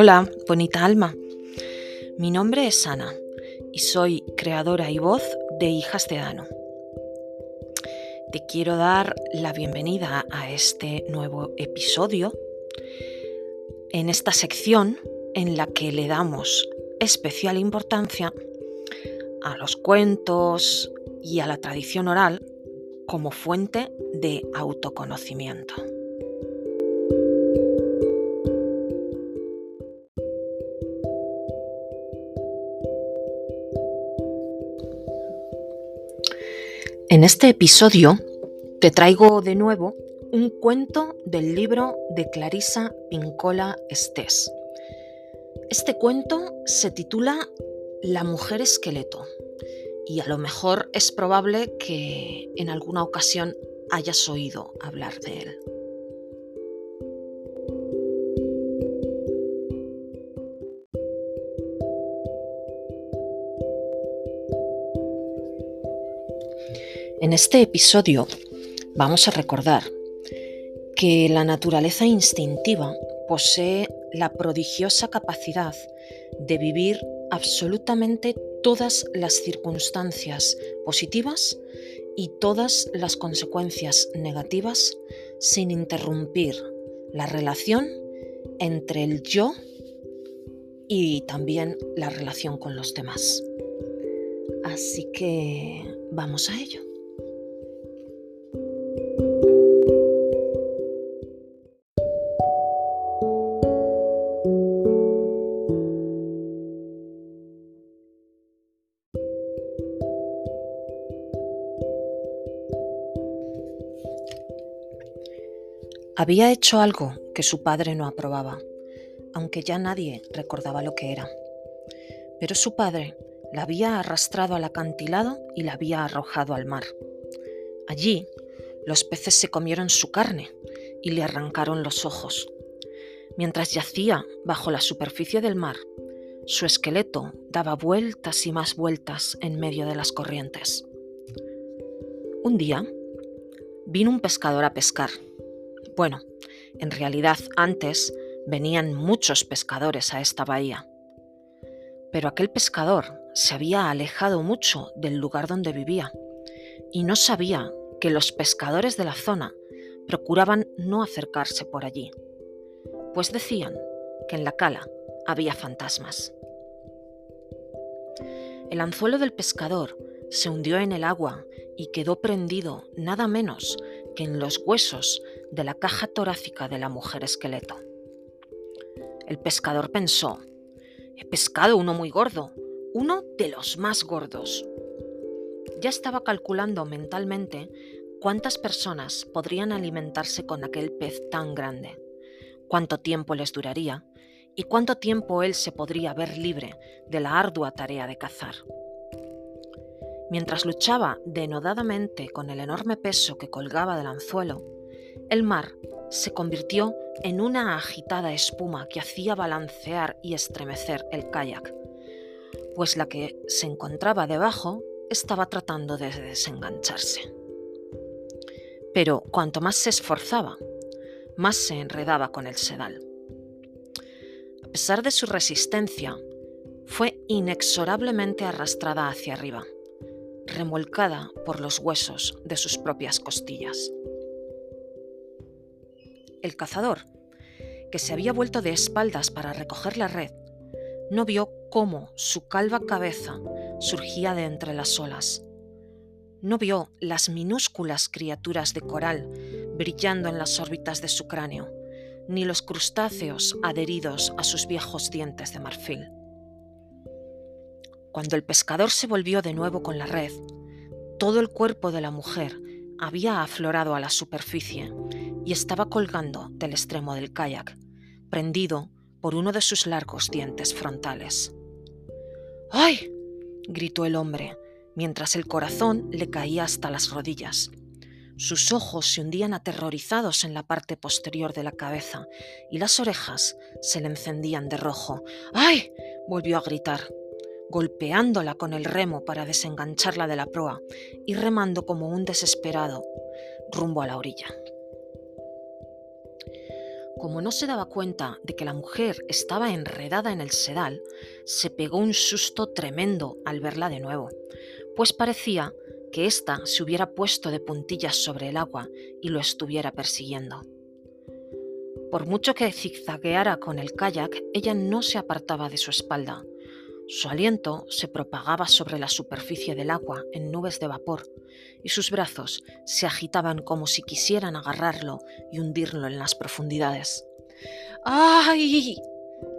Hola, bonita alma. Mi nombre es Ana y soy creadora y voz de Hijas de Dano. Te quiero dar la bienvenida a este nuevo episodio en esta sección en la que le damos especial importancia a los cuentos y a la tradición oral como fuente de autoconocimiento. En este episodio te traigo de nuevo un cuento del libro de Clarisa Pincola Estés. Este cuento se titula La mujer esqueleto y a lo mejor es probable que en alguna ocasión hayas oído hablar de él. En este episodio vamos a recordar que la naturaleza instintiva posee la prodigiosa capacidad de vivir absolutamente todas las circunstancias positivas y todas las consecuencias negativas sin interrumpir la relación entre el yo y también la relación con los demás. Así que vamos a ello. Había hecho algo que su padre no aprobaba, aunque ya nadie recordaba lo que era. Pero su padre la había arrastrado al acantilado y la había arrojado al mar. Allí, los peces se comieron su carne y le arrancaron los ojos. Mientras yacía bajo la superficie del mar, su esqueleto daba vueltas y más vueltas en medio de las corrientes. Un día, vino un pescador a pescar bueno, en realidad antes venían muchos pescadores a esta bahía. Pero aquel pescador se había alejado mucho del lugar donde vivía y no sabía que los pescadores de la zona procuraban no acercarse por allí, pues decían que en la cala había fantasmas. El anzuelo del pescador se hundió en el agua y quedó prendido nada menos que en los huesos de la caja torácica de la mujer esqueleto. El pescador pensó, he pescado uno muy gordo, uno de los más gordos. Ya estaba calculando mentalmente cuántas personas podrían alimentarse con aquel pez tan grande, cuánto tiempo les duraría y cuánto tiempo él se podría ver libre de la ardua tarea de cazar. Mientras luchaba denodadamente con el enorme peso que colgaba del anzuelo, el mar se convirtió en una agitada espuma que hacía balancear y estremecer el kayak, pues la que se encontraba debajo estaba tratando de desengancharse. Pero cuanto más se esforzaba, más se enredaba con el sedal. A pesar de su resistencia, fue inexorablemente arrastrada hacia arriba, remolcada por los huesos de sus propias costillas el cazador, que se había vuelto de espaldas para recoger la red, no vio cómo su calva cabeza surgía de entre las olas. No vio las minúsculas criaturas de coral brillando en las órbitas de su cráneo, ni los crustáceos adheridos a sus viejos dientes de marfil. Cuando el pescador se volvió de nuevo con la red, todo el cuerpo de la mujer había aflorado a la superficie y estaba colgando del extremo del kayak, prendido por uno de sus largos dientes frontales. ¡Ay! gritó el hombre, mientras el corazón le caía hasta las rodillas. Sus ojos se hundían aterrorizados en la parte posterior de la cabeza y las orejas se le encendían de rojo. ¡Ay! volvió a gritar, golpeándola con el remo para desengancharla de la proa y remando como un desesperado rumbo a la orilla. Como no se daba cuenta de que la mujer estaba enredada en el sedal, se pegó un susto tremendo al verla de nuevo, pues parecía que ésta se hubiera puesto de puntillas sobre el agua y lo estuviera persiguiendo. Por mucho que zigzagueara con el kayak, ella no se apartaba de su espalda. Su aliento se propagaba sobre la superficie del agua en nubes de vapor y sus brazos se agitaban como si quisieran agarrarlo y hundirlo en las profundidades. ¡Ay!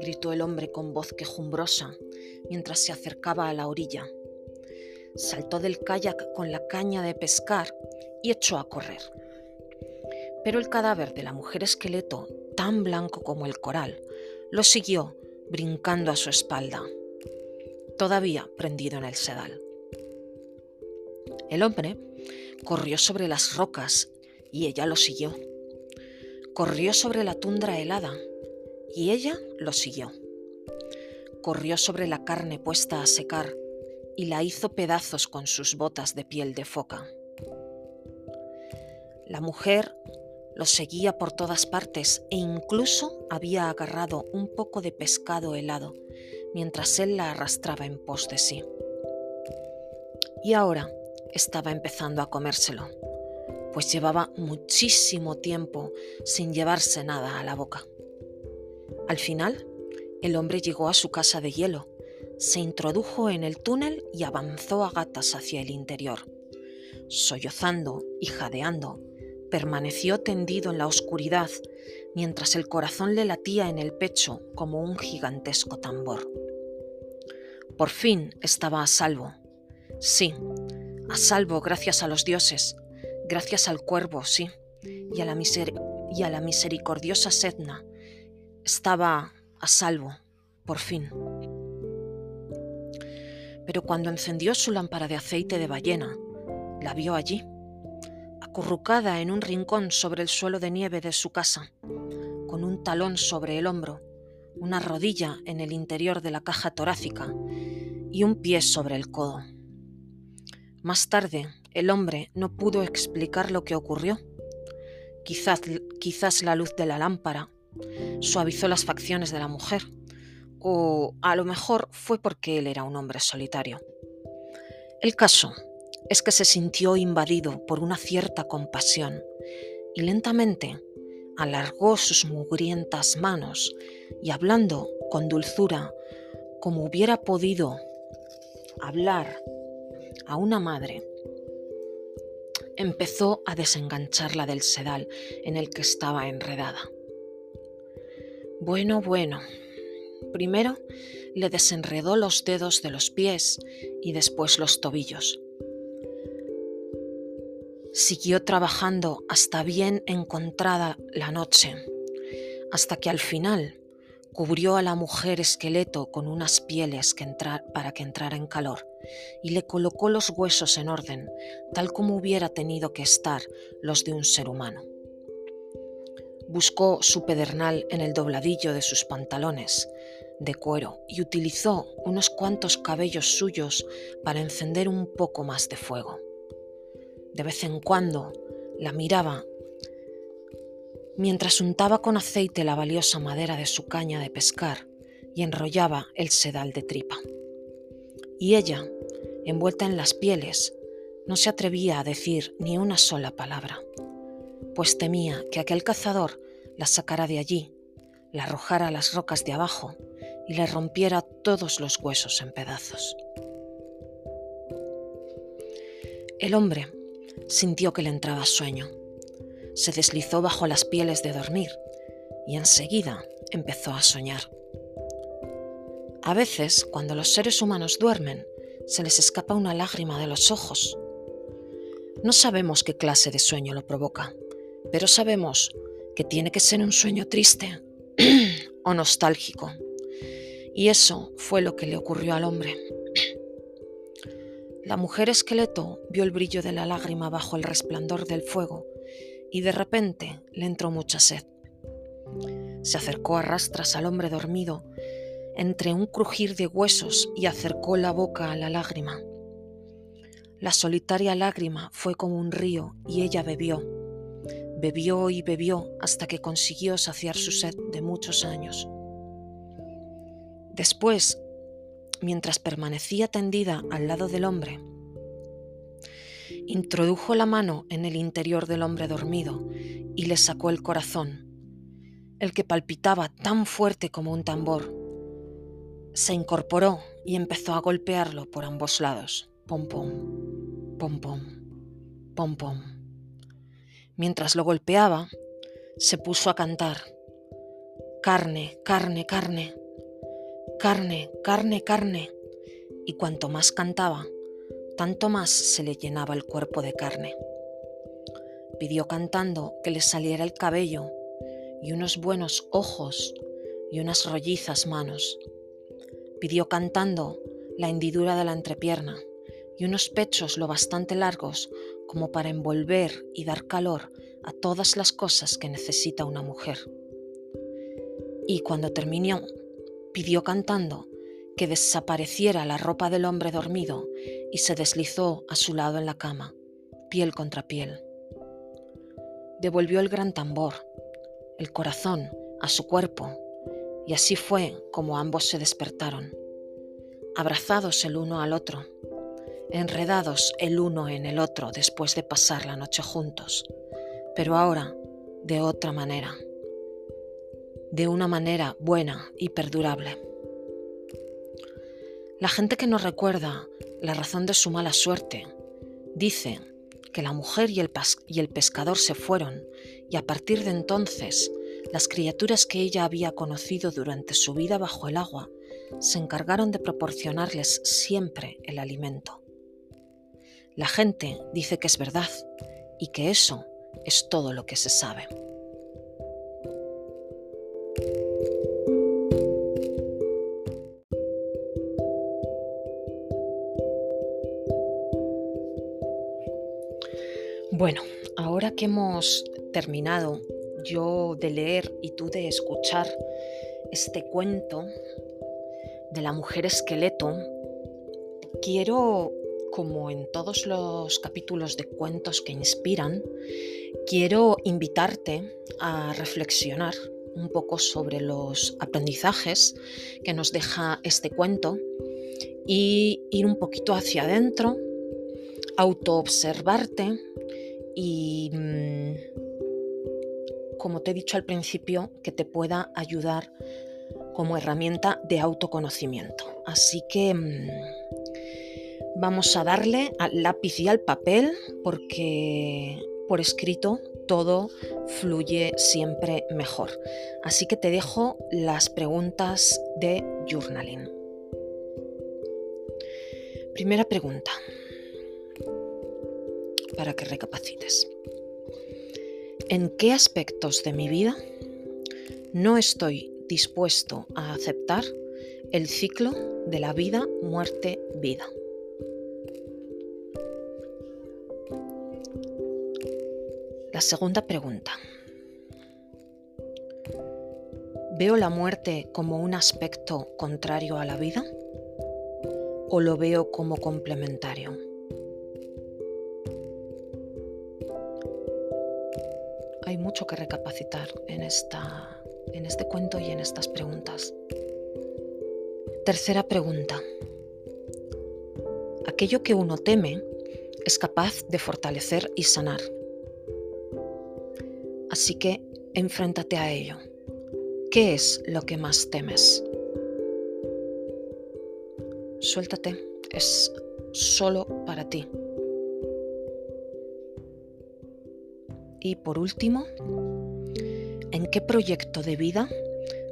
gritó el hombre con voz quejumbrosa mientras se acercaba a la orilla. Saltó del kayak con la caña de pescar y echó a correr pero el cadáver de la mujer esqueleto, tan blanco como el coral, lo siguió brincando a su espalda, todavía prendido en el sedal. El hombre corrió sobre las rocas y ella lo siguió. Corrió sobre la tundra helada y ella lo siguió. Corrió sobre la carne puesta a secar y la hizo pedazos con sus botas de piel de foca. La mujer lo seguía por todas partes e incluso había agarrado un poco de pescado helado mientras él la arrastraba en pos de sí. Y ahora estaba empezando a comérselo, pues llevaba muchísimo tiempo sin llevarse nada a la boca. Al final, el hombre llegó a su casa de hielo, se introdujo en el túnel y avanzó a gatas hacia el interior, sollozando y jadeando permaneció tendido en la oscuridad mientras el corazón le latía en el pecho como un gigantesco tambor. Por fin estaba a salvo. Sí, a salvo gracias a los dioses, gracias al cuervo, sí, y a la, misericordiosa Sedna. Estaba a salvo, por fin. Pero cuando encendió su lámpara de aceite de ballena, la vio allí acurrucada en un rincón sobre el suelo de nieve de su casa, con un talón sobre el hombro, una rodilla en el interior de la caja torácica y un pie sobre el codo. Más tarde, el hombre no pudo explicar lo que ocurrió. Quizás, quizás la luz de la lámpara suavizó las facciones de la mujer, o a lo mejor fue porque él era un hombre solitario. El caso es que se sintió invadido por una cierta compasión y lentamente alargó sus mugrientas manos y hablando con dulzura, como hubiera podido hablar a una madre, empezó a desengancharla del sedal en el que estaba enredada. Bueno, bueno. Primero le desenredó los dedos de los pies y después los tobillos. Siguió trabajando hasta bien encontrada la noche, hasta que al final cubrió a la mujer esqueleto con unas pieles que para que entrara en calor y le colocó los huesos en orden, tal como hubiera tenido que estar los de un ser humano. Buscó su pedernal en el dobladillo de sus pantalones de cuero y utilizó unos cuantos cabellos suyos para encender un poco más de fuego. De vez en cuando la miraba mientras untaba con aceite la valiosa madera de su caña de pescar y enrollaba el sedal de tripa. Y ella, envuelta en las pieles, no se atrevía a decir ni una sola palabra, pues temía que aquel cazador la sacara de allí, la arrojara a las rocas de abajo y le rompiera todos los huesos en pedazos. El hombre sintió que le entraba sueño. Se deslizó bajo las pieles de dormir y enseguida empezó a soñar. A veces, cuando los seres humanos duermen, se les escapa una lágrima de los ojos. No sabemos qué clase de sueño lo provoca, pero sabemos que tiene que ser un sueño triste o nostálgico. Y eso fue lo que le ocurrió al hombre. La mujer esqueleto vio el brillo de la lágrima bajo el resplandor del fuego y de repente le entró mucha sed. Se acercó a rastras al hombre dormido entre un crujir de huesos y acercó la boca a la lágrima. La solitaria lágrima fue como un río y ella bebió, bebió y bebió hasta que consiguió saciar su sed de muchos años. Después, mientras permanecía tendida al lado del hombre, introdujo la mano en el interior del hombre dormido y le sacó el corazón, el que palpitaba tan fuerte como un tambor. Se incorporó y empezó a golpearlo por ambos lados. Pom pom, pom pom, pom pom. Mientras lo golpeaba, se puso a cantar. Carne, carne, carne. Carne, carne, carne. Y cuanto más cantaba, tanto más se le llenaba el cuerpo de carne. Pidió cantando que le saliera el cabello y unos buenos ojos y unas rollizas manos. Pidió cantando la hendidura de la entrepierna y unos pechos lo bastante largos como para envolver y dar calor a todas las cosas que necesita una mujer. Y cuando terminó, pidió cantando que desapareciera la ropa del hombre dormido y se deslizó a su lado en la cama, piel contra piel. Devolvió el gran tambor, el corazón, a su cuerpo, y así fue como ambos se despertaron, abrazados el uno al otro, enredados el uno en el otro después de pasar la noche juntos, pero ahora de otra manera, de una manera buena y perdurable. La gente que no recuerda la razón de su mala suerte dice que la mujer y el, y el, pescador se fueron y a partir de entonces las criaturas que ella había conocido durante su vida bajo el agua se encargaron de proporcionarles siempre el alimento. La gente dice que es verdad y que eso es todo lo que se sabe. Bueno, ahora que hemos terminado yo de leer y tú de escuchar este cuento de la mujer esqueleto, quiero, como en todos los capítulos de cuentos que inspiran, quiero invitarte a reflexionar un poco sobre los aprendizajes que nos deja este cuento y ir un poquito hacia adentro, autoobservarte y, mm, como te he dicho al principio, que te pueda ayudar como herramienta de autoconocimiento. Así que mm, vamos a darle al lápiz y al papel porque por escrito todo fluye siempre mejor. Así que te dejo las preguntas de journaling. Primera pregunta para que recapacites. ¿En qué aspectos de mi vida no estoy dispuesto a aceptar el ciclo de la vida, muerte, vida? La segunda pregunta. ¿Veo la muerte como un aspecto contrario a la vida o lo veo como complementario? Mucho que recapacitar en, esta, en este cuento y en estas preguntas. Tercera pregunta. Aquello que uno teme es capaz de fortalecer y sanar. Así que enfréntate a ello. ¿Qué es lo que más temes? Suéltate, es solo para ti. Y por último, ¿en qué proyecto de vida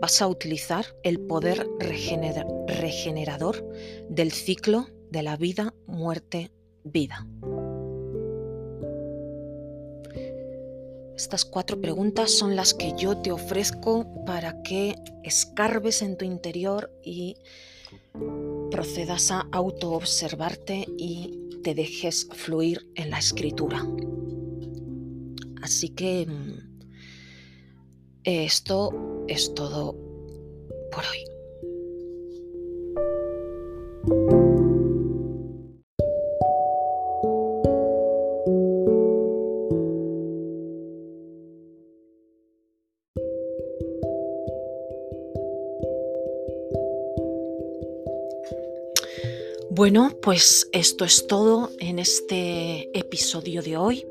vas a utilizar el poder regenerador del ciclo de la vida, muerte, vida? Estas cuatro preguntas son las que yo te ofrezco para que escarbes en tu interior y procedas a autoobservarte y te dejes fluir en la escritura. Así que mm, esto es todo por hoy. Bueno, pues esto es todo en este episodio de hoy.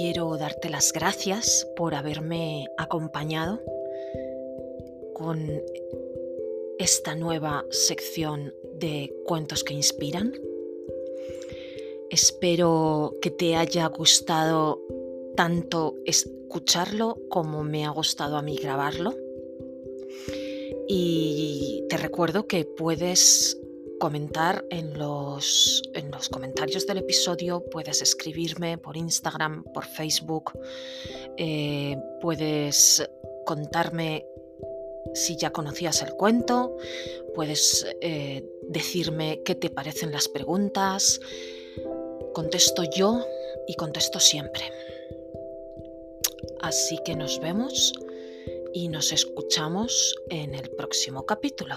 Quiero darte las gracias por haberme acompañado con esta nueva sección de cuentos que inspiran. Espero que te haya gustado tanto escucharlo como me ha gustado a mí grabarlo. Y te recuerdo que puedes comentar en los, en los comentarios del episodio, puedes escribirme por Instagram, por Facebook, eh, puedes contarme si ya conocías el cuento, puedes eh, decirme qué te parecen las preguntas. Contesto yo y contesto siempre. Así que nos vemos y nos escuchamos en el próximo capítulo.